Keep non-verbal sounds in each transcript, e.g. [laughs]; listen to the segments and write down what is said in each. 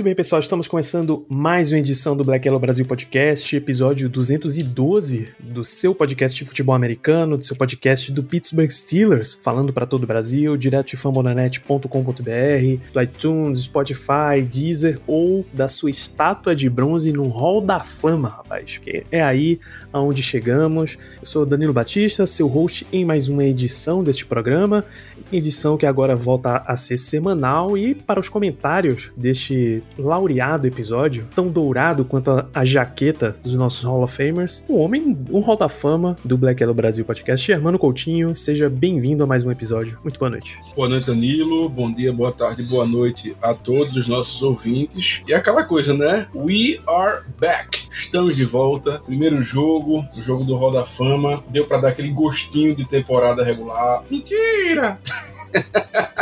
Muito bem, pessoal, estamos começando mais uma edição do Black Yellow Brasil Podcast, episódio 212 do seu podcast de futebol americano, do seu podcast do Pittsburgh Steelers, falando para todo o Brasil, direto de fambonanet.com.br, do iTunes, Spotify, Deezer ou da sua estátua de bronze no Hall da Fama, rapaz, que é aí aonde chegamos. Eu sou Danilo Batista, seu host em mais uma edição deste programa, edição que agora volta a ser semanal e para os comentários deste laureado episódio, tão dourado quanto a, a jaqueta dos nossos Hall of Famers, o homem, um Hall da Fama do Black Yellow Brasil Podcast, Germano Coutinho, seja bem-vindo a mais um episódio. Muito boa noite. Boa noite, Danilo. Bom dia, boa tarde, boa noite a todos os nossos ouvintes. E aquela coisa, né? We are back. Estamos de volta. Primeiro jogo, o jogo do Hall da Fama. Deu para dar aquele gostinho de temporada regular. Mentira! [laughs] [laughs]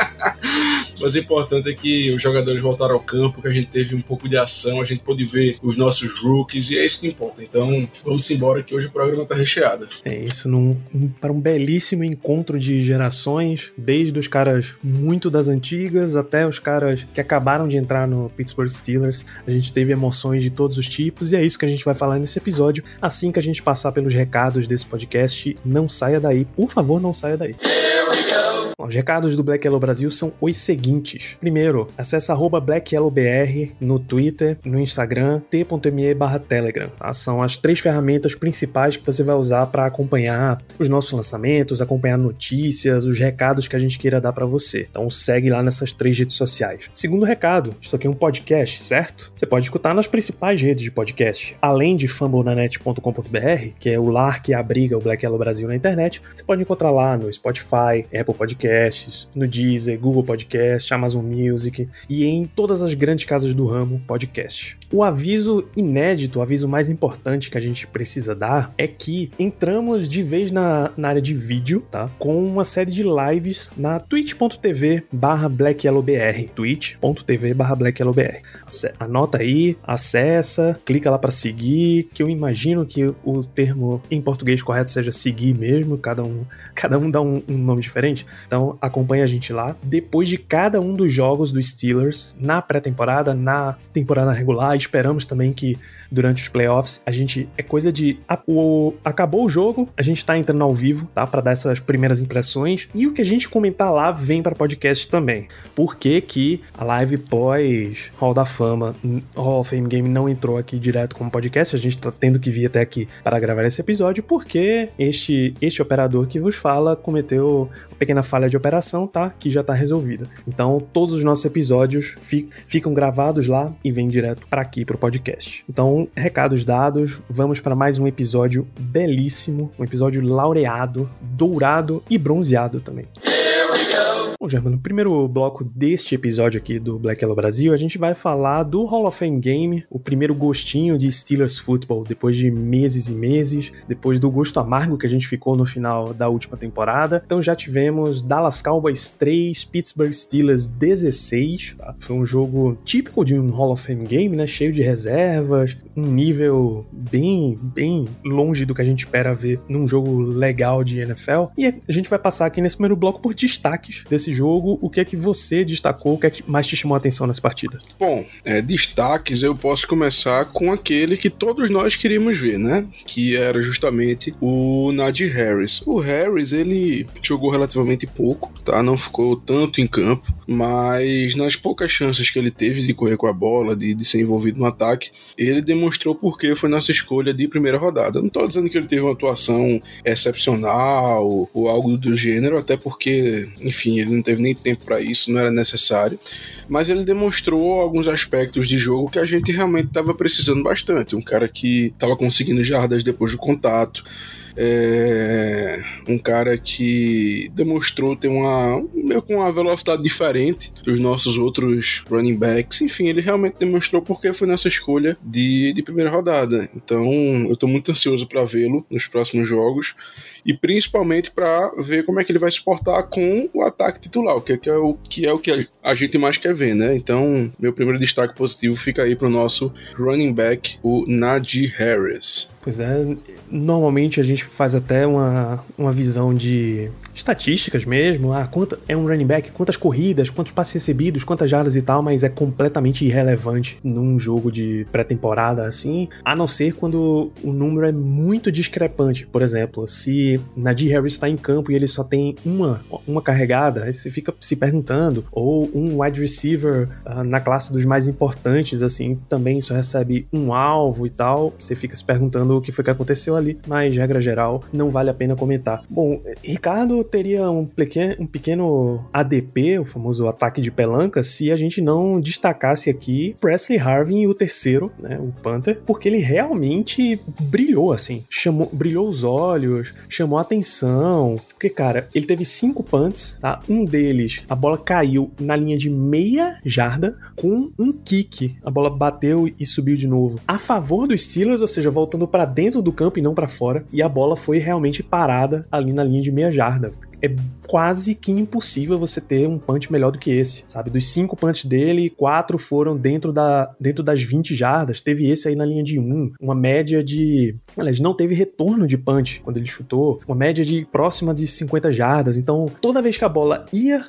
Mas o importante é que os jogadores voltaram ao campo, que a gente teve um pouco de ação, a gente pôde ver os nossos rookies, e é isso que importa. Então, vamos embora que hoje o programa tá recheado. É isso, num, para um belíssimo encontro de gerações, desde os caras muito das antigas até os caras que acabaram de entrar no Pittsburgh Steelers. A gente teve emoções de todos os tipos, e é isso que a gente vai falar nesse episódio. Assim que a gente passar pelos recados desse podcast, não saia daí, por favor, não saia daí. Bom, os recados do Black Yellow Brasil são os seguintes. Primeiro, acesse arroba BlackYellowBR no Twitter, no Instagram, t.me barra Telegram. Tá? São as três ferramentas principais que você vai usar para acompanhar os nossos lançamentos, acompanhar notícias, os recados que a gente queira dar para você. Então segue lá nessas três redes sociais. Segundo recado, isso aqui é um podcast, certo? Você pode escutar nas principais redes de podcast. Além de fambonanet.com.br, que é o lar que abriga o Black Yellow Brasil na internet, você pode encontrar lá no Spotify, Apple Podcasts, no Deezer, Google Podcast, Amazon Music e em todas as grandes casas do ramo podcast. O aviso inédito, o aviso mais importante que a gente precisa dar é que entramos de vez na, na área de vídeo, tá? Com uma série de lives na twitch.tv barra blackyellowbr twitch.tv barra blackyellowbr Anota aí, acessa, clica lá para seguir, que eu imagino que o termo em português correto seja seguir mesmo, cada um, [laughs] cada um dá um, um nome diferente. Então acompanha a gente lá. Depois de cada um dos jogos dos Steelers, na pré-temporada, na temporada regular, esperamos também que durante os playoffs. A gente é coisa de a, o, acabou o jogo, a gente tá entrando ao vivo, tá, para dar essas primeiras impressões e o que a gente comentar lá vem para podcast também. Por que que a live pós Hall da Fama, Hall of Fame Game não entrou aqui direto como podcast? A gente tá tendo que vir até aqui para gravar esse episódio porque este este operador que vos fala cometeu uma pequena falha de operação, tá? Que já tá resolvida. Então, todos os nossos episódios fi, ficam gravados lá e vêm direto para aqui pro podcast. Então, recados dados, vamos para mais um episódio belíssimo, um episódio laureado, dourado e bronzeado também. Bom, Germano, no primeiro bloco deste episódio aqui do Black Yellow Brasil, a gente vai falar do Hall of Fame Game, o primeiro gostinho de Steelers Football, depois de meses e meses, depois do gosto amargo que a gente ficou no final da última temporada. Então já tivemos Dallas Cowboys 3, Pittsburgh Steelers 16. Tá? Foi um jogo típico de um Hall of Fame Game, né? Cheio de reservas, um nível bem, bem longe do que a gente espera ver num jogo legal de NFL. E a gente vai passar aqui nesse primeiro bloco por destaques desse jogo. O que é que você destacou, o que é que mais te chamou a atenção nessa partida? Bom, é, destaques eu posso começar com aquele que todos nós queríamos ver, né? Que era justamente o Najee Harris. O Harris, ele jogou relativamente pouco, tá? Não ficou tanto em campo, mas nas poucas chances que ele teve de correr com a bola, de, de ser envolvido no ataque, ele demonstrou por que foi nossa escolha de primeira rodada. Não tô dizendo que ele teve uma atuação excepcional ou algo do gênero, até porque, enfim, ele não teve nem tempo para isso, não era necessário. Mas ele demonstrou alguns aspectos de jogo que a gente realmente estava precisando bastante. Um cara que estava conseguindo jardas depois do contato, É um cara que demonstrou ter uma meio com uma velocidade diferente dos nossos outros running backs. Enfim, ele realmente demonstrou porque foi nessa escolha de, de primeira rodada. Então, eu tô muito ansioso para vê-lo nos próximos jogos e principalmente para ver como é que ele vai se portar com o ataque titular, que é, que é, o, que é o que a gente mais quer ver, né? Então, meu primeiro destaque positivo fica aí pro nosso running back, o Najee Harris. Pois é, normalmente a gente faz até uma, uma visão de estatísticas mesmo. Ah, quanto é um running back, quantas corridas, quantos passes recebidos, quantas jardas e tal, mas é completamente irrelevante num jogo de pré-temporada assim, a não ser quando o número é muito discrepante. Por exemplo, se Nadir Harris está em campo e ele só tem uma, uma carregada, aí você fica se perguntando, ou um wide receiver uh, na classe dos mais importantes, assim, também só recebe um alvo e tal, você fica se perguntando o que foi que aconteceu ali, mas regra geral, não vale a pena comentar. Bom, Ricardo teria um pequeno, um pequeno ADP, o famoso ataque de pelanca, se a gente não destacasse aqui Presley Harvin, o terceiro, né, o Panther, porque ele realmente brilhou, assim, chamou, brilhou os olhos, chamou a atenção, porque, cara, ele teve cinco punts, tá? Um deles, a bola caiu na linha de meia jarda com um kick. A bola bateu e subiu de novo. A favor dos Steelers, ou seja, voltando para dentro do campo e não para fora, e a bola foi realmente parada ali na linha de meia jarda é quase que impossível você ter um punch melhor do que esse, sabe? Dos cinco punts dele, quatro foram dentro, da, dentro das 20 jardas. Teve esse aí na linha de um, uma média de. Aliás, não teve retorno de punch quando ele chutou, uma média de próxima de 50 jardas. Então, toda vez que a bola ia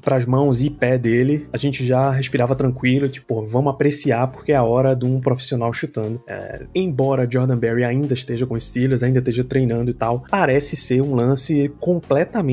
para as mãos e pé dele, a gente já respirava tranquilo, tipo, vamos apreciar porque é a hora de um profissional chutando. É, embora Jordan Berry ainda esteja com Steelers, ainda esteja treinando e tal, parece ser um lance completamente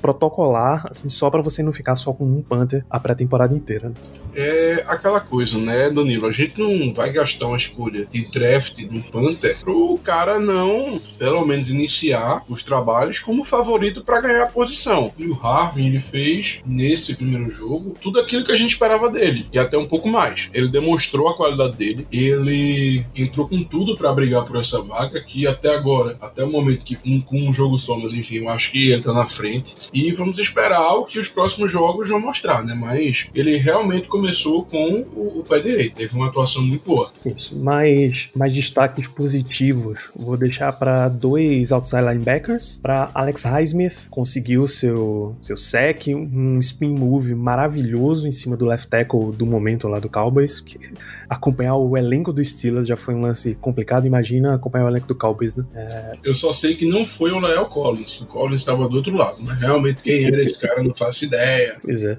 protocolar, assim, só para você não ficar só com um Panther a pré-temporada inteira. É aquela coisa, né, Danilo? A gente não vai gastar uma escolha de draft de um Panther pro cara não, pelo menos, iniciar os trabalhos como favorito para ganhar a posição. E o Harvin, ele fez nesse primeiro jogo tudo aquilo que a gente esperava dele, e até um pouco mais. Ele demonstrou a qualidade dele, ele entrou com tudo para brigar por essa vaga, que até agora, até o momento que com um jogo só, mas enfim, eu acho que ele tá na frente. E vamos esperar o que os próximos jogos vão mostrar, né? Mas ele realmente começou com o, o pé direito. Teve uma atuação muito boa. Isso. Mais, mais destaques positivos. Vou deixar para dois outside linebackers. Para Alex Highsmith, conseguiu seu, seu sec, um spin move maravilhoso em cima do left tackle do momento lá do Cowboys. Que [laughs] acompanhar o elenco do Steelers já foi um lance complicado. Imagina acompanhar o elenco do Cowboys, né? É... Eu só sei que não foi o Lael Collins, que o Collins estava do outro lado, mas realmente quem era esse cara não faço ideia. Pois é.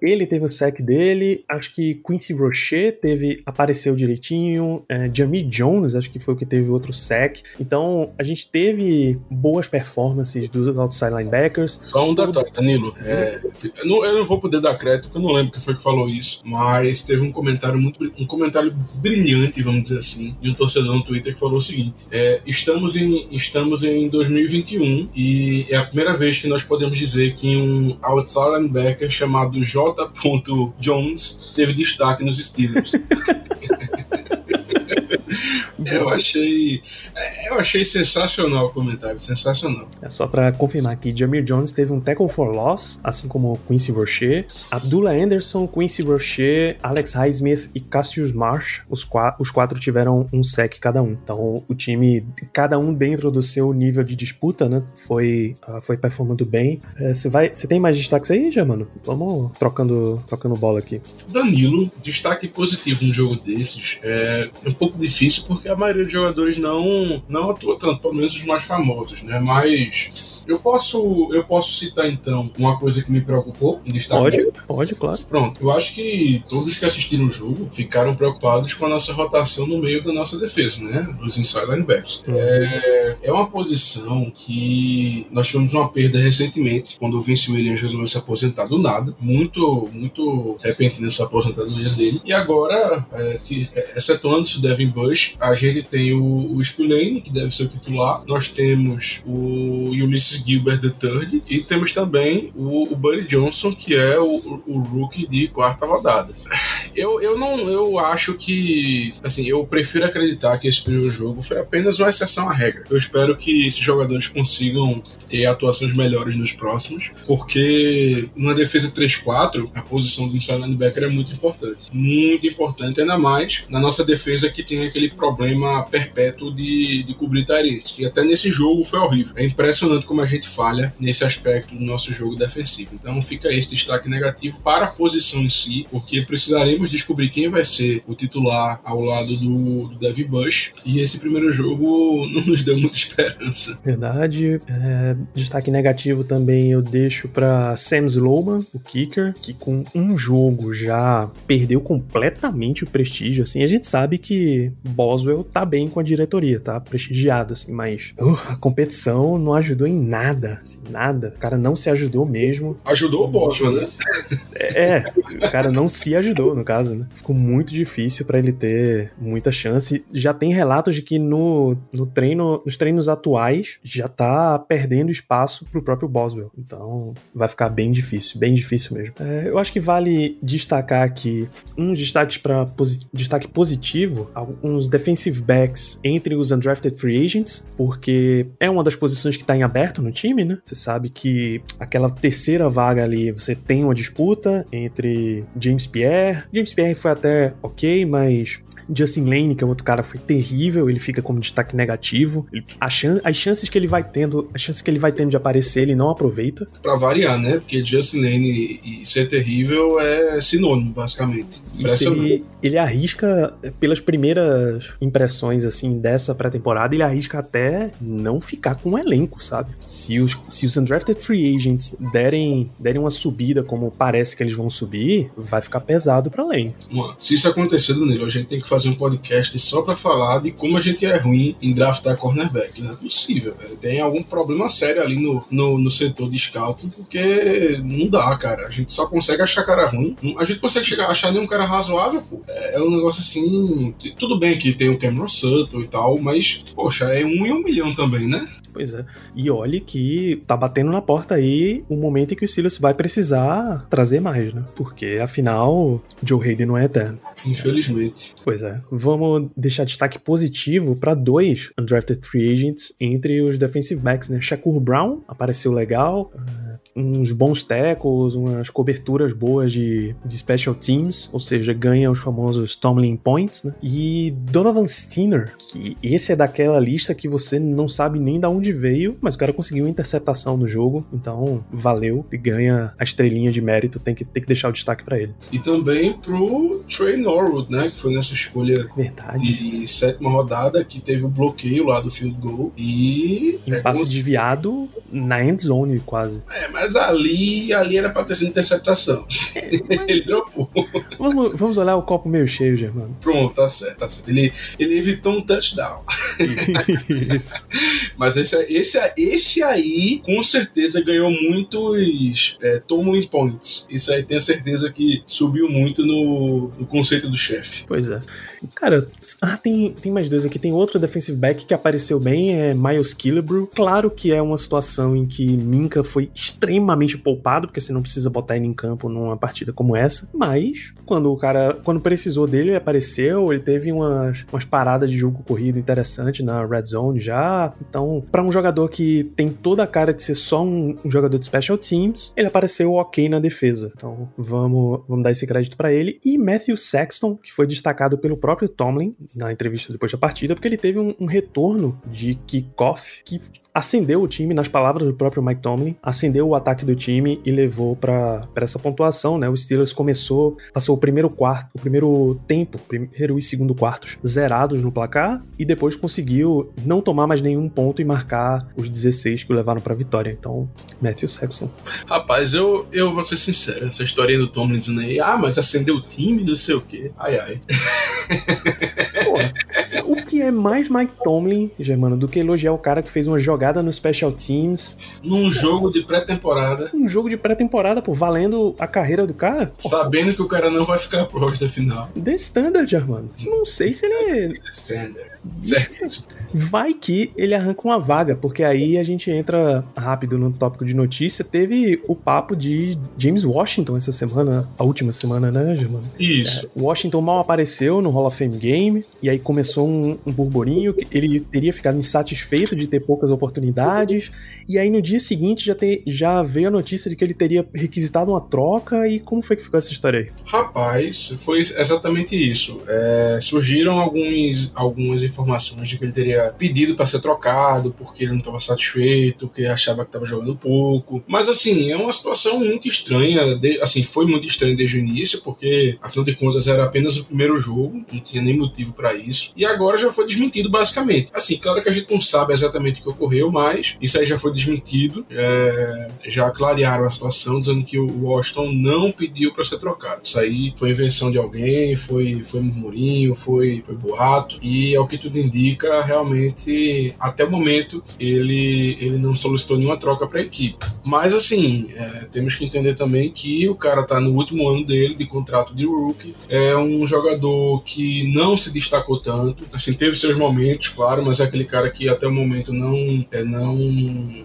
Ele teve o sec dele, acho que Quincy Rocher teve, apareceu direitinho, é, Jamie Jones, acho que foi o que teve outro sec. Então, a gente teve boas performances dos outside linebackers. Só um detalhe, Danilo. É, eu, não, eu, não, vou poder dar crédito, porque eu não lembro quem foi que falou isso, mas teve um comentário muito um comentário brilhante, vamos dizer assim, de um torcedor no Twitter que falou o seguinte: é, estamos, em, estamos em 2021 e é a primeira vez que nós podemos dizer que um outside linebacker chamado J. Jones teve destaque nos Steelers. [laughs] [laughs] eu achei. Eu achei sensacional o comentário, sensacional. É só para confirmar que Jamir Jones teve um tackle for loss, assim como Quincy Rocher, Abdullah Anderson, Quincy Rocher, Alex Highsmith e Cassius Marsh, os, quatro, os quatro tiveram um sec cada um. Então o time, cada um dentro do seu nível de disputa, né, foi, uh, foi performando bem. Você uh, você tem mais destaques aí, já, mano? Vamos trocando, trocando bola aqui. Danilo, destaque positivo no jogo desses. É um pouco difícil porque a maioria dos jogadores não, não atua tanto, pelo menos os mais famosos, né? Mas eu posso, eu posso citar então uma coisa que me preocupou em destaque. Pode, pode, claro. Pronto, eu acho que todos que assistiram o jogo ficaram preocupados com a nossa rotação no meio da nossa defesa, né? Dos inside linebackers. Uhum. É, é uma posição que nós tivemos uma perda recentemente, quando o Vince Williams resolveu se aposentar do nada. Muito, muito repentina essa aposentadoria dele. E agora, é, excetuando-se o Devin Bush, a gente tem o, o Spillane, que deve ser o titular, nós temos o Ulysses Gilbert III e temos também o, o Buddy Johnson, que é o, o rookie de quarta rodada. Eu, eu não eu acho que assim, eu prefiro acreditar que esse primeiro jogo foi apenas uma exceção à regra. Eu espero que esses jogadores consigam ter atuações melhores nos próximos, porque numa defesa 3-4, a posição do inside linebacker é muito importante. Muito importante, ainda mais na nossa defesa que tem aquele problema perpétuo de, de cobrir tarentes, que até nesse jogo foi horrível. É impressionante como a gente falha nesse aspecto do nosso jogo defensivo. Então fica esse destaque negativo para a posição em si, porque precisaremos descobrir quem vai ser o titular ao lado do, do Devin Bush, e esse primeiro jogo [laughs] não nos deu muita esperança. Verdade. É, destaque negativo também eu deixo para Sam Slowman, o kicker, que com um jogo já perdeu completamente o prestígio. Assim, a gente sabe que Boswell tá bem com a diretoria, tá prestigiado, assim, mas uh, a competição não ajudou em nada, assim, nada. O cara não se ajudou mesmo. Ajudou o Boswell, né? É, o cara não se ajudou, no caso, né? Ficou muito difícil para ele ter muita chance. Já tem relatos de que no, no treino, nos treinos atuais, já tá perdendo espaço pro próprio Boswell. Então, vai ficar bem difícil, bem difícil mesmo. É, eu acho que vale destacar aqui uns destaques para posi destaque positivo, alguns defensive backs entre os undrafted free agents, porque é uma das posições que tá em aberto no time, né? Você sabe que aquela terceira vaga ali, você tem uma disputa entre James Pierre. James Pierre foi até ok, mas Justin Lane, que é outro cara, foi terrível, ele fica como destaque negativo. Ele, chan as chances que ele vai tendo, as chances que ele vai tendo de aparecer, ele não aproveita. Pra variar, né? Porque Justin Lane e ser terrível é sinônimo, basicamente. Isso, ele, ele arrisca, pelas primeiras impressões, assim, dessa pré-temporada, ele arrisca até não ficar com o elenco, sabe? Se os, se os undrafted free agents derem, derem uma subida como parece que eles vão subir, vai ficar pesado pra Lane. Mano, se isso acontecer, Danilo, a gente tem que fazer um podcast só para falar de como a gente é ruim em draftar cornerback. Não é possível, velho. Tem algum problema sério ali no, no, no, setor de scouting, porque não dá, cara. A gente só consegue achar cara ruim. A gente consegue chegar, achar nenhum cara razoável, pô. É, é um negócio assim. Tudo bem que tem o Cameron Sutton e tal, mas, poxa, é um em um milhão também, né? Pois é. E olhe que tá batendo na porta aí o momento em que o Silas vai precisar trazer mais, né? Porque afinal, Joe Hayden não é eterno. Infelizmente. Pois é. Vamos deixar destaque positivo para dois undrafted free agents entre os defensive backs, né? Shakur Brown apareceu legal. Uh, uns bons tackles, umas coberturas boas de, de special teams, ou seja, ganha os famosos Tomlin Points, né? E Donovan Steiner, que esse é daquela lista que você não sabe nem de onde veio, mas o cara conseguiu uma interceptação no jogo, então valeu e ganha a estrelinha de mérito, tem que, tem que deixar o destaque para ele. E também pro Trey Norwood, né, que foi nessa escolha Verdade. de sétima rodada, que teve o bloqueio lá do field goal e... Um é passe como- desviado na end zone quase. É, mas ali, ali era pra ter sido interceptação. [laughs] Ele dropou. Vamos, vamos olhar o copo meio cheio, Germano. Pronto, tá certo, tá certo. Ele, ele evitou um touchdown. Isso. [laughs] Mas esse, esse, esse aí, com certeza, ganhou muitos é, Tomlin Points. Isso aí tenho certeza que subiu muito no, no conceito do chefe. Pois é. Cara, ah, tem, tem mais dois aqui. Tem outro defensive back que apareceu bem, é Miles Killebrew. Claro que é uma situação em que Minka foi extremamente poupado, porque você não precisa botar ele em campo numa partida como essa. Mas, quando o cara, quando precisou dele, ele apareceu. Ele teve umas, umas paradas de jogo corrido interessante na red zone já. Então, para um jogador que tem toda a cara de ser só um, um jogador de special teams, ele apareceu ok na defesa. Então, vamos, vamos dar esse crédito para ele. E Matthew Sexton, que foi destacado pelo próprio Tomlin na entrevista depois da partida, porque ele teve um, um retorno de kickoff que acendeu o time, nas palavras do próprio Mike Tomlin, acendeu o ataque do time e levou para essa pontuação, né? O Steelers começou, passou o primeiro quarto, o primeiro tempo, primeiro e segundo quartos zerados no placar e depois conseguiu não tomar mais nenhum ponto e marcar os 16 que o levaram para vitória. Então, Matthew Sexton. Rapaz, eu, eu vou ser sincero, essa historinha do Tomlin dizendo aí, ah, mas acendeu o time, não sei o quê. Ai, ai. Porra, o que é mais Mike Tomlin, Germano, do que elogiar o cara que fez uma jogada no Special Teams, Num jogo de pré-temporada, um jogo de pré-temporada, pô, valendo a carreira do cara? Pô, sabendo que o cara não vai ficar pro roster final. The Standard, Germano. Não sei se ele Standard. Certo. Vai que ele arranca uma vaga, porque aí a gente entra rápido no tópico de notícia. Teve o papo de James Washington essa semana, a última semana, né, Germano? Isso. Washington mal apareceu no Hall of Fame Game, e aí começou um, um burburinho que ele teria ficado insatisfeito de ter poucas oportunidades, e aí no dia seguinte já, te- já veio a notícia de que ele teria requisitado uma troca, e como foi que ficou essa história aí? Rapaz, foi exatamente isso. É, surgiram alguns, algumas informações de que ele teria pedido para ser trocado porque ele não estava satisfeito, porque achava que estava jogando pouco. Mas assim, é uma situação muito estranha. de- assim, foi muito estranha desde o início, porque afinal de contas era apenas o primeiro jogo, não tinha nem motivo para isso. E agora já foi desmentido basicamente. Assim, claro que a gente não sabe exatamente o que ocorreu, mas isso aí já foi desmentido. É, já clarearam a situação dizendo que o Washington não pediu para ser trocado. Isso aí foi invenção de alguém, foi, foi murmurinho, foi, foi boato. E ao que tudo indica, realmente, até o momento, ele, ele não solicitou nenhuma troca para a equipe. Mas assim, é, temos que entender também que o cara tá no último ano dele de contrato de rookie. É um jogador que não se destacou tanto. Assim, teve seus momentos, claro, mas é aquele cara que até o momento não, é, não,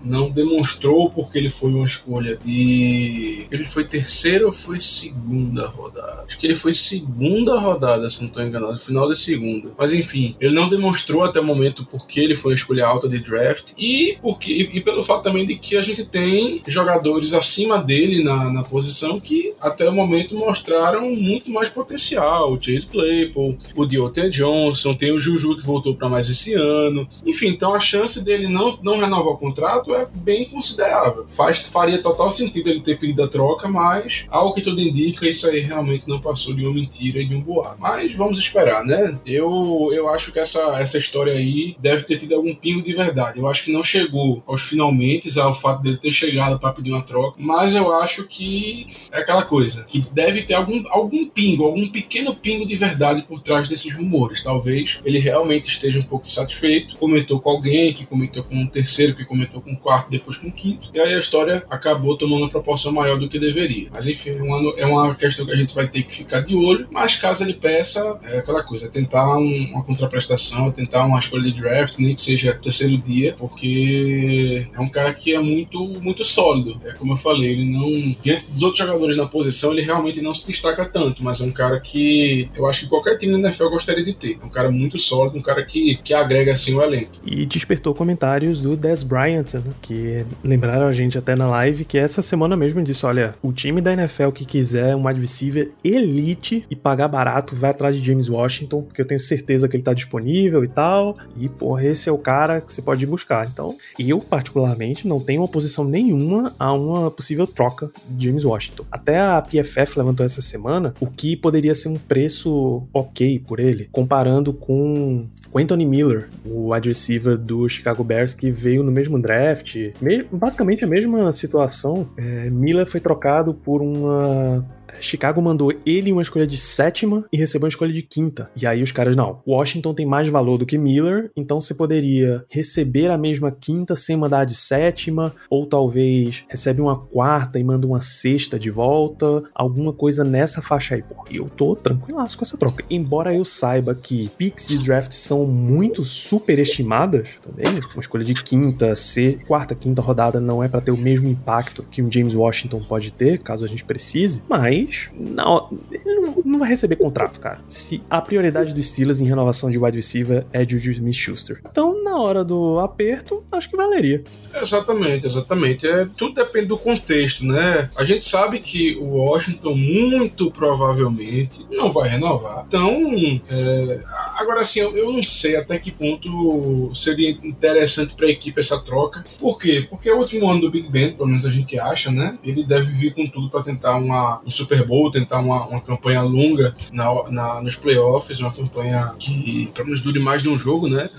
não demonstrou porque ele foi uma escolha de. Ele foi terceira ou foi segunda rodada? Acho que ele foi segunda rodada, se não estou enganado, final da segunda. Mas enfim, ele não demonstrou até o momento porque ele foi uma escolha alta de draft e porque e, e pelo fato também de que a gente tem jogadores acima dele na, na posição que até o momento mostraram muito mais potencial. O Chase Claypool, o Deontay Johnson, tem o Juju que voltou para mais esse ano. Enfim, então a chance dele não, não renovar o contrato é bem considerável. Faz, faria total sentido ele ter pedido a troca, mas ao que tudo indica, isso aí realmente não passou de uma mentira e de um boato. Mas vamos esperar, né? Eu, eu acho que essa, essa história aí deve ter tido algum pingo de verdade. Eu acho que não chegou aos finalmente ao fato dele ter chegado para pedir uma troca, mas eu acho que é aquela coisa, que deve ter algum, algum pingo, algum pequeno pingo de verdade por trás desses rumores. Talvez ele realmente esteja um pouco insatisfeito, comentou com alguém, que comentou com um terceiro, que comentou com um quarto, depois com um quinto, e aí a história acabou tomando uma proporção maior do que deveria. Mas enfim, é uma, é uma questão que a gente vai ter que ficar de olho, mas caso ele peça, é aquela coisa, tentar um- uma contraprestação, tentar uma escolha de draft, nem que seja terceiro dia, porque é um cara que é muito, muito sólido. É como eu falei, ele não. Diante dos outros jogadores na posição, ele realmente não se destaca tanto, mas é um cara que eu acho que qualquer time na NFL gostaria de ter. É um cara muito sólido, um cara que, que agrega assim o elenco. E despertou comentários do Des Bryant, né, que lembraram a gente até na live que essa semana mesmo disse: olha, o time da NFL que quiser um receiver elite e pagar barato vai atrás de James Washington, porque eu tenho certeza que ele tá disponível e tal. E, porra, esse é o cara que você pode ir buscar. Então, eu, particularmente, não tenho oposição nenhuma a uma possível troca de James Washington. Até a PFF levantou essa semana o que poderia ser um preço ok por ele, comparando com Anthony Miller, o wide receiver do Chicago Bears, que veio no mesmo draft. Me- basicamente a mesma situação. É, Miller foi trocado por uma. Chicago mandou ele uma escolha de sétima e recebeu uma escolha de quinta. E aí os caras, não. Washington tem mais valor do que Miller, então você poderia receber a mesma quinta sem mandar de sétima, ou talvez recebe uma quarta e manda uma sexta de volta, alguma coisa nessa faixa aí. Pô, eu tô tranquilaço com essa troca. Embora eu saiba que picks de draft são muito superestimadas também, uma escolha de quinta, C, quarta, quinta rodada não é pra ter o mesmo impacto que um James Washington pode ter, caso a gente precise, mas não, ele não, não vai receber contrato, cara. Se a prioridade dos Steelers em renovação de wide receiver é Juju Smith-Schuster. Então, na hora do aperto, acho que valeria. Exatamente, exatamente. É, tudo depende do contexto, né? A gente sabe que o Washington muito provavelmente não vai renovar. Então, é, agora assim, eu, eu não sei até que ponto seria interessante para a equipe essa troca. Por quê? Porque é o último ano do Big Ben, pelo menos a gente acha, né? Ele deve vir com tudo para tentar uma, um Super Bowl, tentar uma, uma campanha longa na, na, nos playoffs, uma campanha que pelo menos dure mais de um jogo, né?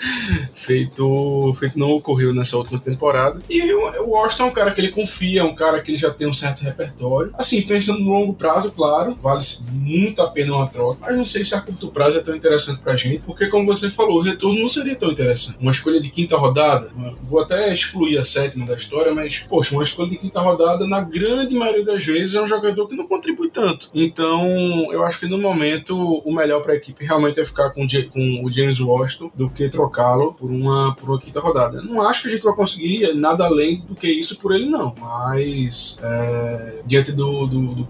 [laughs] feito, feito não ocorreu nessa última temporada. E o Washington é um cara que ele confia, é um cara que ele já tem um certo repertório. Assim, pensando no longo prazo, claro, vale muito a pena uma troca, mas não sei se a curto prazo é tão interessante interessante pra gente, porque como você falou, o retorno não seria tão interessante. Uma escolha de quinta rodada, vou até excluir a sétima da história, mas, poxa, uma escolha de quinta rodada, na grande maioria das vezes, é um jogador que não contribui tanto. Então, eu acho que no momento, o melhor pra equipe realmente é ficar com, com o James Washington do que trocá-lo por uma, por uma quinta rodada. não acho que a gente vai conseguir nada além do que isso por ele, não. Mas, é, diante do, do, do,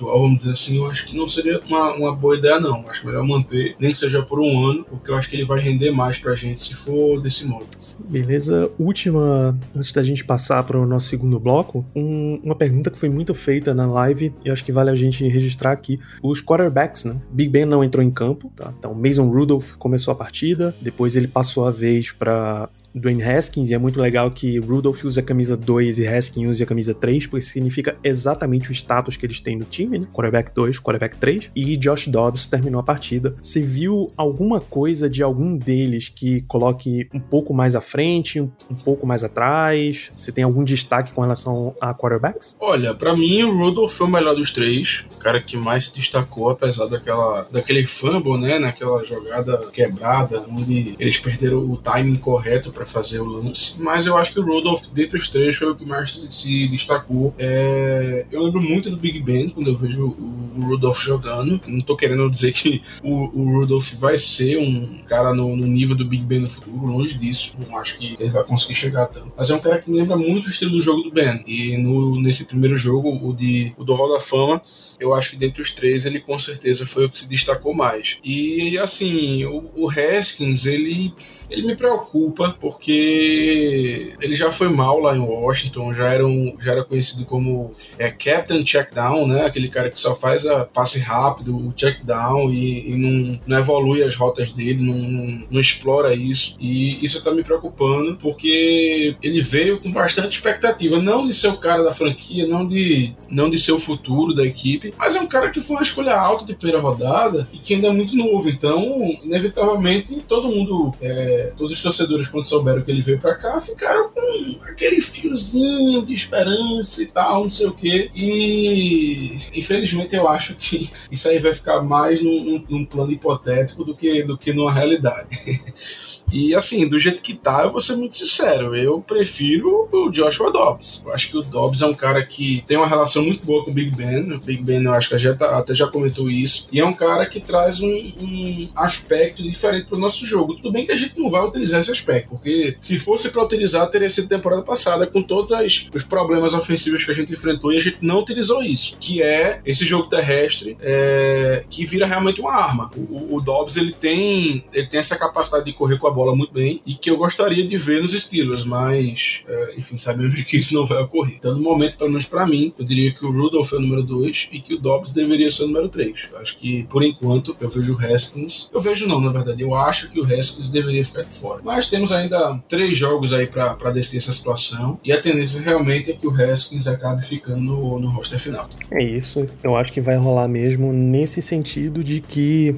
vamos dizer assim, eu acho que não seria uma, uma boa ideia, não. Acho melhor manter, nem que seja por um ano, porque eu acho que ele vai render mais pra gente se for desse modo. Beleza. Última, antes da gente passar para o nosso segundo bloco, um, uma pergunta que foi muito feita na live e acho que vale a gente registrar aqui. Os quarterbacks, né? Big Ben não entrou em campo, tá? Então, Mason Rudolph começou a partida, depois ele passou a vez para Dwayne Haskins, e é muito legal que Rudolph usa a camisa 2 e Haskins usa a camisa 3, porque significa exatamente o status que eles têm no time, né? Quarterback 2, quarterback 3. E Josh Dobbs terminou a partida. Você viu alguma coisa de algum deles que coloque um pouco mais à frente, um, pouco mais atrás? Você tem algum destaque com relação a quarterbacks? Olha, para mim o Rudolph foi o melhor dos três, o cara que mais se destacou, apesar daquela, daquele fumble, né? Naquela jogada quebrada, onde eles perderam o timing correto para para fazer o lance. Mas eu acho que o Rudolph, dentre os três, foi o que mais se destacou. É... Eu lembro muito do Big Ben quando eu vejo o Rudolph jogando. Não tô querendo dizer que o, o Rudolph vai ser um cara no, no, nível do Big Ben no futuro, longe disso. Não acho que ele vai conseguir chegar tanto. Mas é um cara que me lembra muito o estilo do jogo do Ben. E no, nesse primeiro jogo, o, de, o do Hall da Fama, eu acho que dentre os três, ele com certeza foi o que se destacou mais. E assim, o, o Haskins, ele, ele me preocupa, porque ele já foi mal lá em Washington, já era, um, já era conhecido como é, Captain Checkdown, né? Aquele cara que só faz a passe rápido, o checkdown e, e não, não, evolui as rotas dele, não, não, não, explora isso. E isso tá me preocupando porque ele veio com bastante expectativa, não de ser o cara da franquia, não de, não de ser o futuro da equipe, mas é um cara que foi uma escolha alta de primeira rodada e que ainda é muito novo. Então, inevitavelmente, todo mundo, é, todos os torcedores, quando souberam souberam que ele veio para cá, ficaram com aquele fiozinho de esperança e tal, não sei o quê. E infelizmente eu acho que [laughs] isso aí vai ficar mais num, num plano hipotético do que, do que numa realidade. [laughs] E assim, do jeito que tá, eu vou ser muito sincero, eu prefiro o Joshua Dobbs. Eu acho que o Dobbs é um cara que tem uma relação muito boa com o Big Ben. O Big Ben, eu acho que a gente até já comentou isso. E é um cara que traz um, um aspecto diferente pro nosso jogo. Tudo bem que a gente não vai utilizar esse aspecto, porque se fosse para utilizar, teria sido temporada passada, com todos as, os problemas ofensivos que a gente enfrentou e a gente não utilizou isso, que é esse jogo terrestre é, que vira realmente uma arma. O, o Dobbs ele tem, ele tem essa capacidade de correr com a bola muito bem e que eu gostaria de ver nos Steelers, mas é, enfim, sabemos [laughs] que isso não vai ocorrer. Então, no momento, pelo menos para mim, eu diria que o Rudolph é o número 2 e que o Dobbs deveria ser o número 3. Acho que, por enquanto, eu vejo o Haskins. Eu vejo não, na verdade, eu acho que o Haskins deveria ficar de fora. Mas temos ainda três jogos aí para decidir essa situação e a tendência realmente é que o Haskins acabe ficando no, no roster final. É isso, eu acho que vai rolar mesmo nesse sentido de que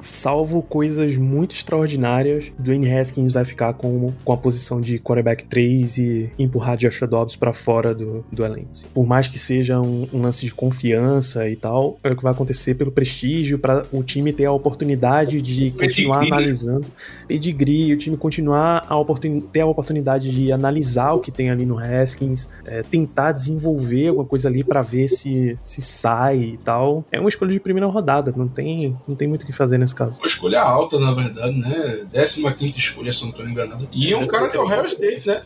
salvo coisas muito extraordinárias, Dwayne Haskins vai ficar com, com a posição de quarterback 3 e empurrar Joshua Dobbs para fora do, do elenco. Por mais que seja um, um, lance de confiança e tal, é o que vai acontecer pelo prestígio, para o time ter a oportunidade de continuar pedigree. analisando. Pedigree, o time continuar a oportun, ter a oportunidade de analisar o que tem ali no Haskins, é, tentar desenvolver alguma coisa ali para ver se, se sai e tal. É uma escolha de primeira rodada, não tem, não tem muito o que fazer nesse caso. Uma escolha alta, na verdade, né? 15 escolha, se não estou enganado. E um cara de Ohio State, né?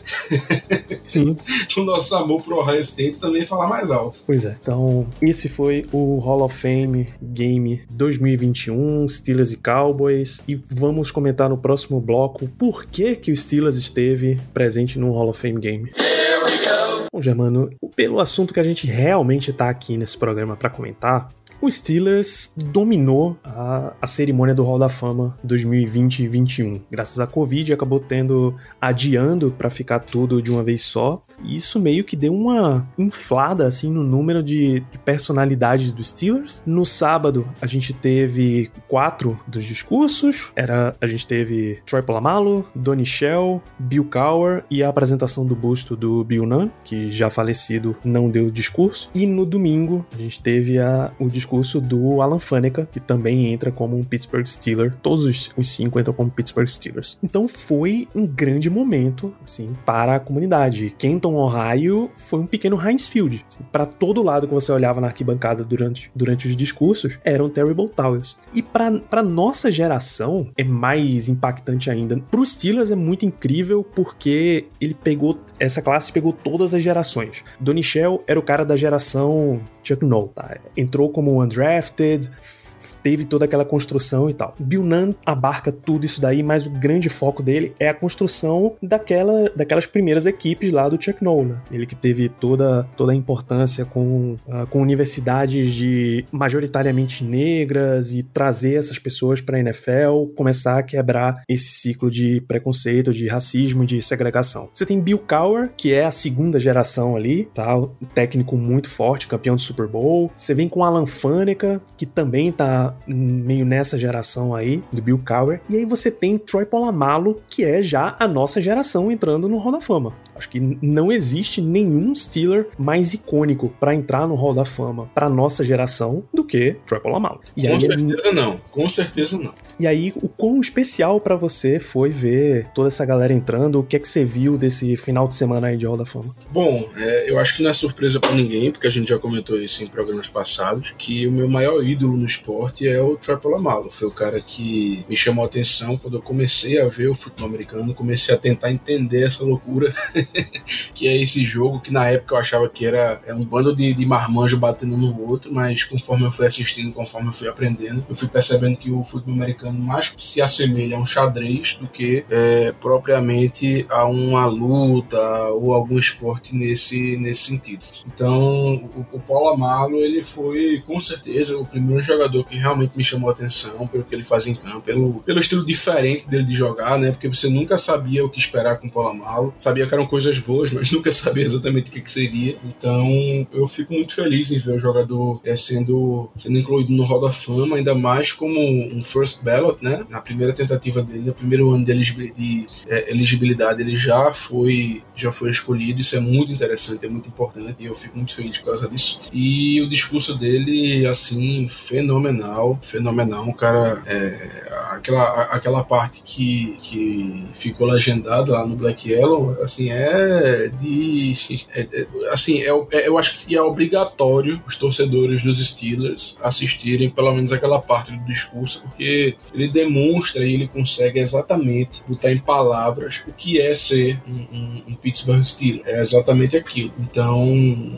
[laughs] Sim. o nosso amor pro Ohio State também fala mais alto. Pois é. Então, esse foi o Hall of Fame Game 2021, Steelers e Cowboys. E vamos comentar no próximo bloco por que, que o Steelers esteve presente no Hall of Fame Game. Bom, Germano, pelo assunto que a gente realmente tá aqui nesse programa para comentar, o Steelers dominou a, a cerimônia do Hall da Fama 2020 e 2021. Graças à Covid, acabou tendo adiando para ficar tudo de uma vez só. E isso meio que deu uma inflada assim no número de, de personalidades dos Steelers. No sábado, a gente teve quatro dos discursos. Era a gente teve Troy Polamalu, Donnie Shell, Bill Cower e a apresentação do busto do Bill Nunn, que já falecido não deu discurso. E no domingo, a gente teve a, o discurso discurso do Alan Faneca, que também entra como um Pittsburgh Steeler. Todos os, os cinco entram como Pittsburgh Steelers. Então foi um grande momento, assim, para a comunidade. Kenton, Ohio, foi um pequeno Heinz Field. Assim, para todo lado que você olhava na arquibancada durante, durante os discursos, eram Terrible Towers. E para nossa geração, é mais impactante ainda. Para os Steelers é muito incrível porque ele pegou, essa classe pegou todas as gerações. Donnie Shell era o cara da geração Chuck Noll, tá? Entrou como undrafted, teve toda aquela construção e tal. Bill Nunn abarca tudo isso daí, mas o grande foco dele é a construção daquela, daquelas primeiras equipes lá do Chuck Noll, né? Ele que teve toda, toda a importância com, uh, com universidades de majoritariamente negras e trazer essas pessoas para a NFL, começar a quebrar esse ciclo de preconceito, de racismo, de segregação. Você tem Bill Cowher, que é a segunda geração ali, tá? Um técnico muito forte, campeão do Super Bowl. Você vem com Alan Faneca, que também tá meio nessa geração aí, do Bill Cowher. E aí você tem Troy Polamalu, que é já a nossa geração entrando no Hall da Fama. Acho que não existe nenhum Steeler mais icônico para entrar no Hall da Fama para nossa geração do que Troy Polamalu. E com aí, certeza não, com certeza não. E aí, o quão especial para você foi ver toda essa galera entrando? O que é que você viu desse final de semana aí de Hall da Fama? Bom, é, eu acho que não é surpresa para ninguém, porque a gente já comentou isso em programas passados, que o meu maior ídolo no esporte é o Troy Polamalu. Foi o cara que me chamou a atenção quando eu comecei a ver o futebol americano, comecei a tentar entender essa loucura [laughs] [laughs] que é esse jogo, que na época eu achava que era é um bando de, de marmanjo batendo no outro, mas conforme eu fui assistindo, conforme eu fui aprendendo, eu fui percebendo que o futebol americano mais se assemelha a um xadrez do que é, propriamente a uma luta ou algum esporte nesse, nesse sentido. Então, o, o Paulo Amalo, ele foi com certeza o primeiro jogador que realmente me chamou a atenção pelo que ele fazia em campo, pelo, pelo estilo diferente dele de jogar, né? Porque você nunca sabia o que esperar com o Paulo Amalo. Sabia que eram coisas boas, mas [laughs] nunca sabia exatamente o que, que seria. Então, eu fico muito feliz em ver o jogador é, sendo, sendo incluído no Hall da Fama, ainda mais como um first ballot né? Na primeira tentativa dele, no primeiro ano de, de é, elegibilidade, ele já foi, já foi escolhido. Isso é muito interessante, é muito importante e eu fico muito feliz por causa disso. E o discurso dele, assim, fenomenal, fenomenal. Um cara, é, aquela, aquela parte que, que ficou legendada lá no Black Yellow, assim, é de. É, é, assim, é, é, eu acho que é obrigatório os torcedores dos Steelers assistirem pelo menos aquela parte do discurso, porque ele demonstra e ele consegue exatamente botar em palavras o que é ser um, um, um Pittsburgh Steelers. É exatamente aquilo. Então,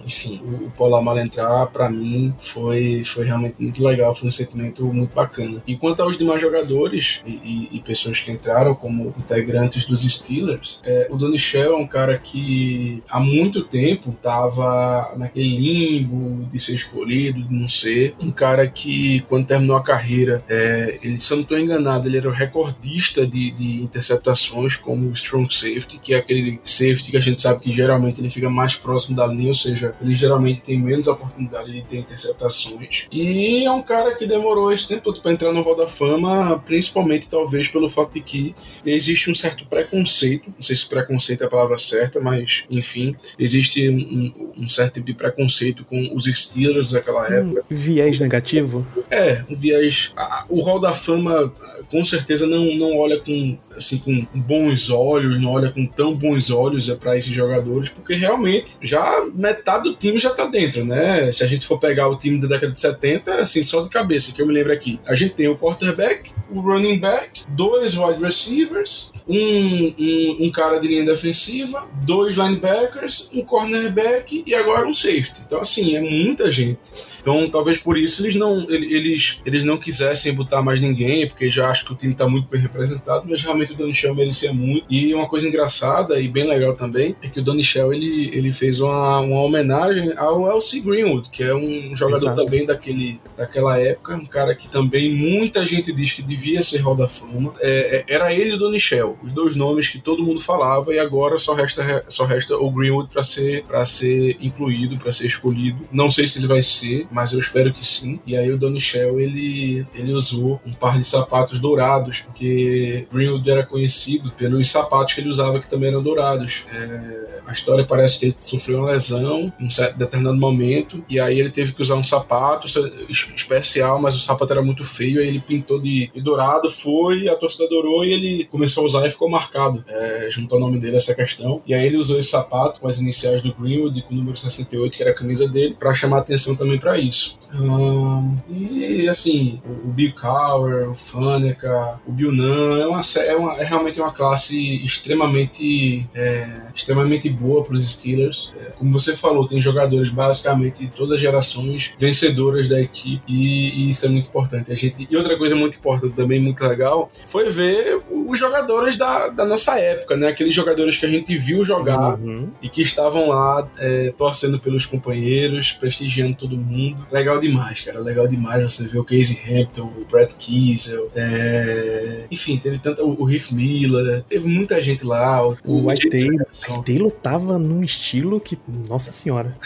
enfim, o, o Paul Lamar entrar, para mim, foi, foi realmente muito legal, foi um sentimento muito bacana. E quanto aos demais jogadores e, e, e pessoas que entraram como integrantes dos Steelers, é, o Donny Shell é um cara que há muito tempo estava naquele limbo de ser escolhido, de não ser. Um cara que, quando terminou a carreira, é, ele só não estou enganado, ele era o recordista de, de interceptações como strong safety, que é aquele safety que a gente sabe que geralmente ele fica mais próximo da linha, ou seja, ele geralmente tem menos oportunidade de ter interceptações. E é um cara que demorou esse tempo todo para entrar no Hall da Fama, principalmente talvez pelo fato de que existe um certo preconceito, não sei se preconceito é a palavra certa, mas enfim, existe um, um certo tipo de preconceito com os Steelers daquela época. Um viés negativo? É, um viés. O Hall da Fama com certeza não, não olha com, assim, com bons olhos, não olha com tão bons olhos é, para esses jogadores, porque realmente já metade do time já tá dentro, né? Se a gente for pegar o time da década de 70, assim, só de cabeça, que eu me lembro aqui, a gente tem o quarterback, o running back, dois wide receivers, um, um, um cara de linha defensiva, dois linebackers, um cornerback e agora um safety. Então, assim, é muita gente. Então, talvez por isso eles não, eles, eles não quisessem botar mais ninguém, porque já acho que o time está muito bem representado, mas realmente o Donny Shell merecia muito. E uma coisa engraçada e bem legal também é que o Donny Shell ele, ele fez uma, uma homenagem ao Elsie Greenwood, que é um jogador Exato. também daquele, daquela época, um cara que também muita gente diz que devia ser Hall da Fama. É, é, era ele e o Donny Shell, os dois nomes que todo mundo falava, e agora só resta, só resta o Greenwood para ser, pra ser incluído, para ser escolhido. Não sei se ele vai ser, mas eu espero que sim. E aí o Donny Michel ele, ele usou um par de sapatos dourados, porque Greenwood era conhecido pelos sapatos que ele usava que também eram dourados. É, a história parece que ele sofreu uma lesão em um certo, determinado momento, e aí ele teve que usar um sapato especial, mas o sapato era muito feio, aí ele pintou de, de dourado, foi, a torcida adorou e ele começou a usar e ficou marcado, é, junto ao nome dele essa questão. E aí ele usou esse sapato com as iniciais do Greenwood, com o número 68, que era a camisa dele, para chamar atenção também para isso. Um, e assim, o, o Bill Cowher, o Faneca, o Bill Nunn, é, uma, é, uma, é realmente uma classe extremamente, é, extremamente boa para os Steelers. É, como você falou, tem jogadores basicamente de todas as gerações vencedoras da equipe e, e, isso é muito importante. A gente, e outra coisa muito importante também, muito legal, foi ver os jogadores da, da nossa época, né? Aqueles jogadores que a gente viu jogar uhum. e que estavam lá é, torcendo pelos companheiros, prestigiando todo mundo. Legal demais, cara. Legal demais você ver o Casey Hampton, o Brad Kiesel, é... enfim, teve tanto o Riff Miller, teve muita gente lá. O, o White Taylor, Taylor tava num estilo que, nossa senhora.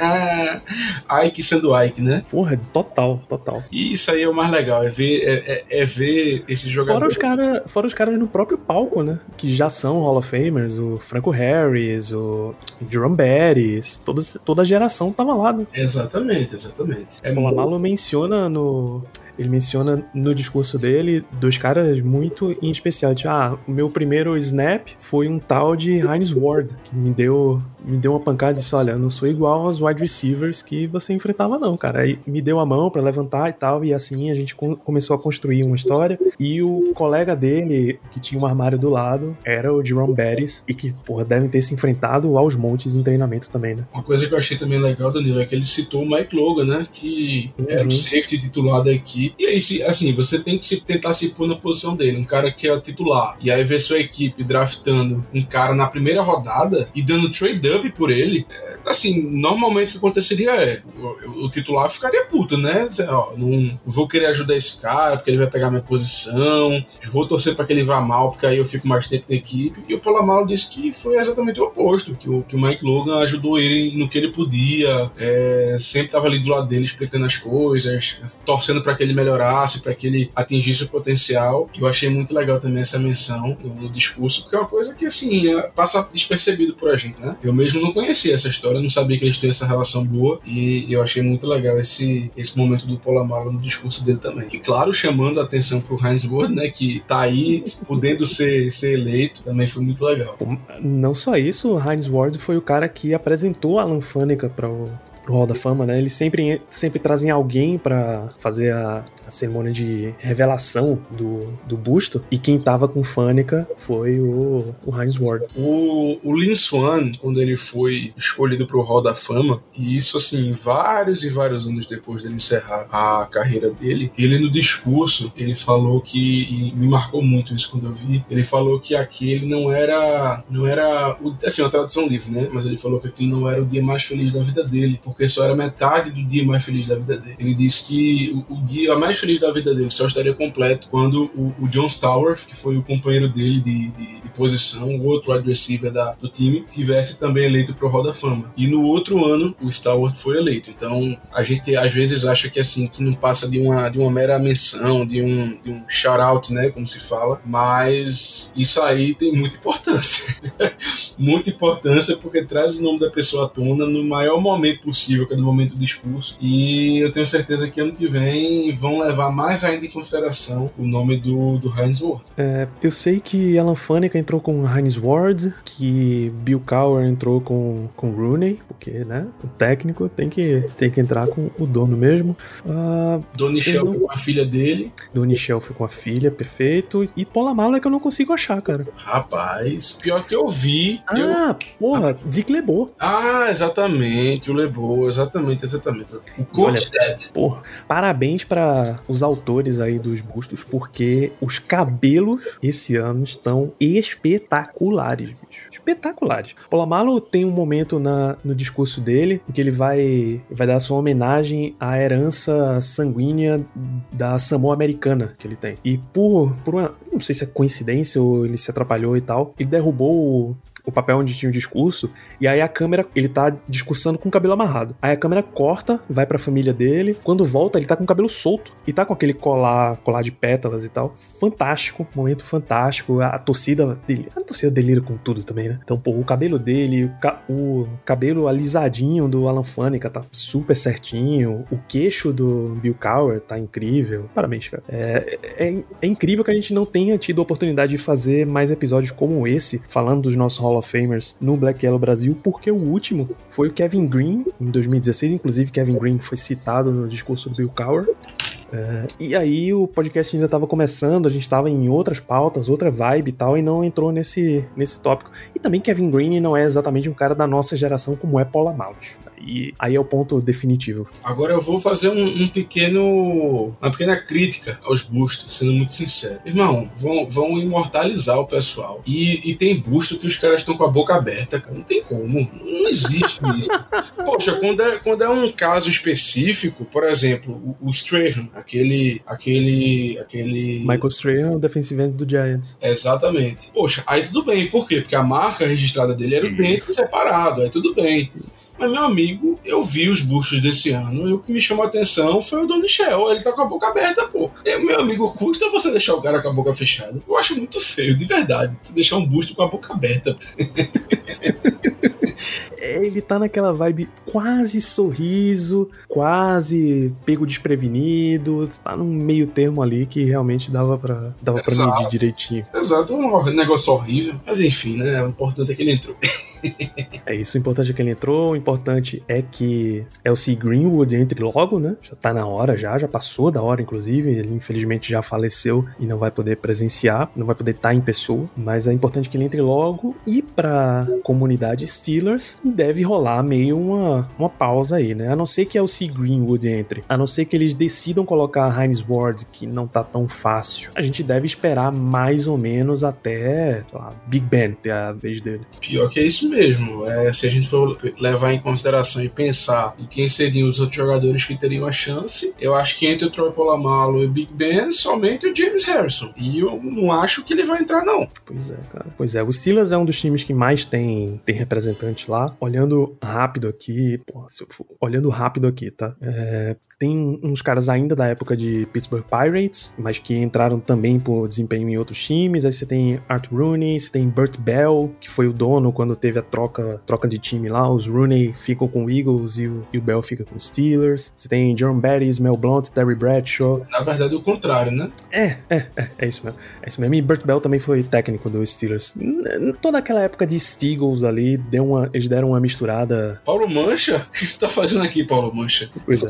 [laughs] Ike sendo Ike, né? Porra, total, total. E isso aí é o mais legal, é ver, é, é, é ver esses jogadores. Fora os, cara, fora os caras no próprio palco, né? Que já são Hall of Famers, o Franco Harris, o Jerome Bettis, toda, toda a geração tava lá, né? Exatamente, exatamente. É o Lamalo menciona no ele menciona no discurso dele dois caras muito em especial. Tipo, ah, o meu primeiro snap foi um tal de Heinz Ward, que me deu, me deu uma pancada e disse: Olha, eu não sou igual aos wide receivers que você enfrentava, não, cara. Aí me deu a mão para levantar e tal, e assim a gente começou a construir uma história. E o colega dele, que tinha um armário do lado, era o Jerome Bettis, e que, porra, devem ter se enfrentado aos montes em treinamento também, né? Uma coisa que eu achei também legal, Danilo, é que ele citou o Mike Logan, né? Que uhum. era o safety titular da equipe e aí, assim, você tem que se, tentar se pôr na posição dele, um cara que é titular. E aí ver sua equipe draftando um cara na primeira rodada e dando trade-up por ele. É, assim, normalmente o que aconteceria é o, o titular ficaria puto, né? Ó, não vou querer ajudar esse cara porque ele vai pegar minha posição, vou torcer para que ele vá mal porque aí eu fico mais tempo na equipe. E o Polamalo disse que foi exatamente o oposto, que o, que o Mike Logan ajudou ele no que ele podia, é, sempre estava ali do lado dele explicando as coisas, torcendo para que ele melhorasse, para que ele atingisse o potencial. Eu achei muito legal também essa menção no, discurso, porque é uma coisa que, assim, é, passa despercebido por a gente, né? Eu mesmo não conhecia essa história, não sabia que eles têm essa relação boa, e eu achei muito legal esse, esse momento do Polamalo no discurso dele também. E, claro, chamando a atenção pro Heinz Ward, né, que tá aí [laughs] podendo ser, ser eleito, também foi muito legal. Não só isso, o Heinz Ward foi o cara que apresentou a Alan Faneca para o pro Hall da Fama, né? Eles sempre, sempre trazem alguém para fazer a, a, cerimônia de revelação do, do busto. E quem tava com Fânica foi o, o Heinz Ward. O, o Lin Swan, quando ele foi escolhido pro Hall da Fama, e isso assim, vários e vários anos depois dele encerrar a carreira dele, ele no discurso, ele falou que, e me marcou muito isso quando eu vi, ele falou que aquele não era, não era, assim, uma tradução livre, né? Mas ele falou que aquele não era o dia mais feliz da vida dele, porque só era metade do dia mais feliz da vida dele. Ele disse que o, o dia mais feliz da vida dele só estaria completo quando o, o John Stallworth, que foi o companheiro dele de, de, de posição, o outro wide receiver da, do time, tivesse também eleito para o Hall da Fama. E no outro ano, o Stallworth foi eleito. Então, a gente às vezes acha que assim, que não passa de uma, de uma mera menção, de um, de um shout-out, né, como se fala, mas isso aí tem muita importância. [laughs] muita importância porque traz o nome da pessoa à tona no maior momento possível possível, que é do momento do discurso. E eu tenho certeza que ano que vem vão levar mais ainda em consideração o nome do, do Heinz Ward. É, eu sei que Alan Faneca entrou com Heinz Ward, que Bill Cowher entrou com, com Rooney, porque, né, o técnico tem que, tem que entrar com o dono mesmo. Uh, não... foi com a filha dele. Donnie Shell foi com a filha, perfeito. E Polamalo é que eu não consigo achar, cara. Rapaz, pior que eu vi. Ah, eu... porra, ah. Dick LeBeau. Ah, exatamente, o LeBeau exatamente, exatamente. O Coach Dead. Porra, parabéns para os autores aí dos bustos, porque os cabelos esse ano estão espetaculares, bicho. Espetaculares. Polamalo tem um momento na, no discurso dele em que ele vai, vai dar sua homenagem à herança sanguínea da Samoa americana que ele tem. E por, por uma, sei se é coincidência ou ele se atrapalhou e tal. Ele derrubou o, papel onde tinha o discurso, e aí a câmera, ele tá discursando com o cabelo amarrado. Aí a câmera corta, vai pra família dele, quando volta ele tá com o cabelo solto, e tá com aquele colar, colar de pétalas e tal. Fantástico, momento fantástico, a, a torcida dele, a torcida delira com tudo também, né? Então, pô, o cabelo dele, o, ca, o cabelo alisadinho do Alan Faneca tá super certinho, o queixo do Bill Cowher tá incrível. Parabéns, cara. É, é, é incrível que a gente não tenha tido a oportunidade de fazer mais episódios como esse, falando dos nossos Hall of Famers no Black Yellow Brasil, porque o último foi o Kevin Green, em 2016. Inclusive, Kevin Green foi citado no discurso do Bill Cowher. Uh, e aí o podcast ainda estava começando, a gente estava em outras pautas, outra vibe e tal, e não entrou nesse, nesse tópico. E também Kevin Green não é exatamente um cara da nossa geração como é Paula Malus. E aí é o ponto definitivo. Agora eu vou fazer um, um pequeno. uma pequena crítica aos bustos, sendo muito sincero. Irmão, vão, vão imortalizar o pessoal. E, e tem busto que os caras estão com a boca aberta, cara. Não tem como. Não existe isso. Poxa, quando é, quando é um caso específico, por exemplo, o, o Strahan, aquele. aquele. aquele. Michael Strahan, o defensive end do Giants. Exatamente. Poxa, aí tudo bem. Por quê? Porque a marca registrada dele era o dente separado. Aí tudo bem. Mas, meu amigo, eu vi os bustos desse ano e o que me chamou a atenção foi o Don Michel. Ele tá com a boca aberta, pô. E, meu amigo, custa você deixar o cara com a boca fechada. Eu acho muito feio, de verdade. Você deixar um busto com a boca aberta. [laughs] ele tá naquela vibe quase sorriso, quase pego desprevenido, tá num meio termo ali que realmente dava pra, dava pra medir direitinho. Exato, um negócio horrível. Mas enfim, né? O importante é que ele entrou. [laughs] [laughs] é isso, o importante é que ele entrou, o importante é que Elsie Greenwood entre logo, né? Já tá na hora já, já passou da hora, inclusive. Ele infelizmente já faleceu e não vai poder presenciar, não vai poder estar tá em pessoa, mas é importante que ele entre logo e pra comunidade Steelers deve rolar meio uma, uma pausa aí, né? A não ser que Elsie Greenwood entre, a não ser que eles decidam colocar a Heinz Ward, que não tá tão fácil. A gente deve esperar mais ou menos até, lá, Big Ben ter a vez dele. Pior que é isso mesmo. É, se a gente for levar em consideração e pensar em quem seriam os outros jogadores que teriam a chance, eu acho que entre o Troy Polamalu e o Big Ben, somente o James Harrison. E eu não acho que ele vai entrar, não. Pois é, cara. Pois é, o Steelers é um dos times que mais tem, tem representante lá. Olhando rápido aqui, porra, for, olhando rápido aqui, tá? É, tem uns caras ainda da época de Pittsburgh Pirates, mas que entraram também por desempenho em outros times. Aí você tem Art Rooney, você tem Burt Bell, que foi o dono quando teve a troca, troca de time lá. Os Rooney ficam com o Eagles e o, e o Bell fica com os Steelers. Você tem Jerome Bettis, Mel Blount, Terry Bradshaw. Na verdade, o contrário, né? É, é, é, é isso mesmo. É isso mesmo. E Burt Bell também foi técnico dos Steelers. Toda aquela época de Steagles ali, deu uma, eles deram uma misturada. Paulo Mancha? O que você tá fazendo aqui, Paulo Mancha? Pois é.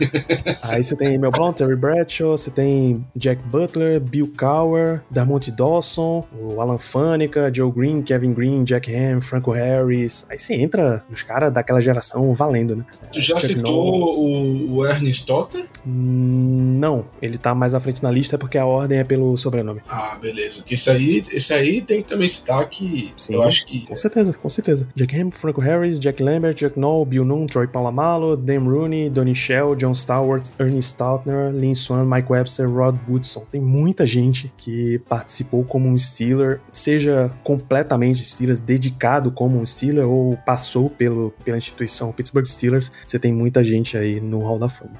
[laughs] Aí você tem Mel Blount, Terry Bradshaw, você tem Jack Butler, Bill Cowher, Darmonte Dawson, o Alan Faneca, Joe Green, Kevin Green, Jack Ham, Franco Harris. Aí você entra nos caras daquela geração valendo, né? Tu já Chuck citou o, o Ernie Stotter? Hum, não, ele tá mais à frente na lista porque a ordem é pelo sobrenome. Ah, beleza. Porque esse aí, esse aí tem que também citar que Sim, eu acho que. Com certeza, com certeza. Jack Ham, Franco Harris, Jack Lambert, Jack Noll, Bill Nunn, Troy Polamalu, Dan Rooney, Donnie Shell, John Stallworth, Ernie Stoutner, Lynn Swan, Mike Webster, Rod Woodson. Tem muita gente que participou como um Steeler, seja completamente Steelers, dedicado como um Steeler ou passou pelo, pela instituição Pittsburgh Steelers. Você tem muita gente aí no Hall da Fama.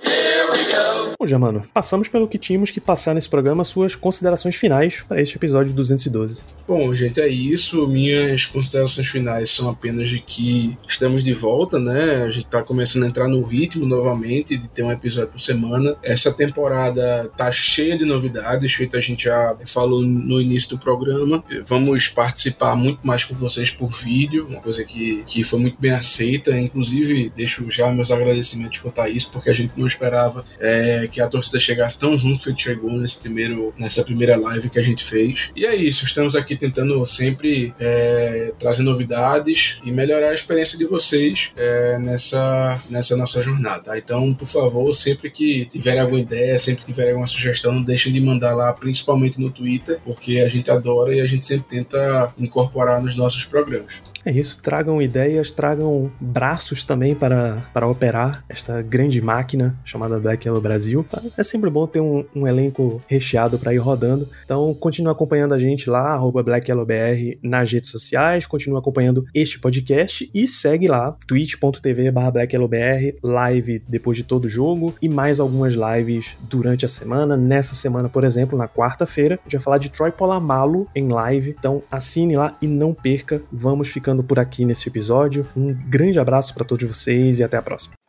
Bom, já, mano, passamos pelo que tínhamos que passar nesse programa, suas considerações finais para este episódio 212. Bom, gente, é isso. Minhas considerações finais são apenas de que estamos de volta, né? A gente tá começando a entrar no ritmo novamente de ter um episódio por semana. Essa temporada tá cheia de novidades, feito a gente já falou no início do programa. Vamos participar muito mais com vocês por vídeo, uma coisa que, que foi muito bem aceita. Inclusive, deixo já meus agradecimentos quanto a isso, porque a gente não esperava. É, que a torcida chegasse tão junto feito chegou nesse primeiro, nessa primeira live que a gente fez. E é isso, estamos aqui tentando sempre é, trazer novidades e melhorar a experiência de vocês é, nessa, nessa nossa jornada. Tá? Então, por favor, sempre que tiverem alguma ideia, sempre que tiverem alguma sugestão, não deixem de mandar lá, principalmente no Twitter, porque a gente adora e a gente sempre tenta incorporar nos nossos programas. É isso, tragam ideias, tragam braços também para, para operar esta grande máquina chamada Black Yellow Brasil. Tá? É sempre bom ter um, um elenco recheado para ir rodando. Então, continue acompanhando a gente lá, BlackYellowBR nas redes sociais, continue acompanhando este podcast e segue lá, twitch.tv BlackYellowBR, live depois de todo jogo e mais algumas lives durante a semana. Nessa semana, por exemplo, na quarta-feira, a gente vai falar de Troy Polamalu em live. Então, assine lá e não perca. Vamos ficando por aqui nesse episódio. Um grande abraço para todos vocês e até a próxima.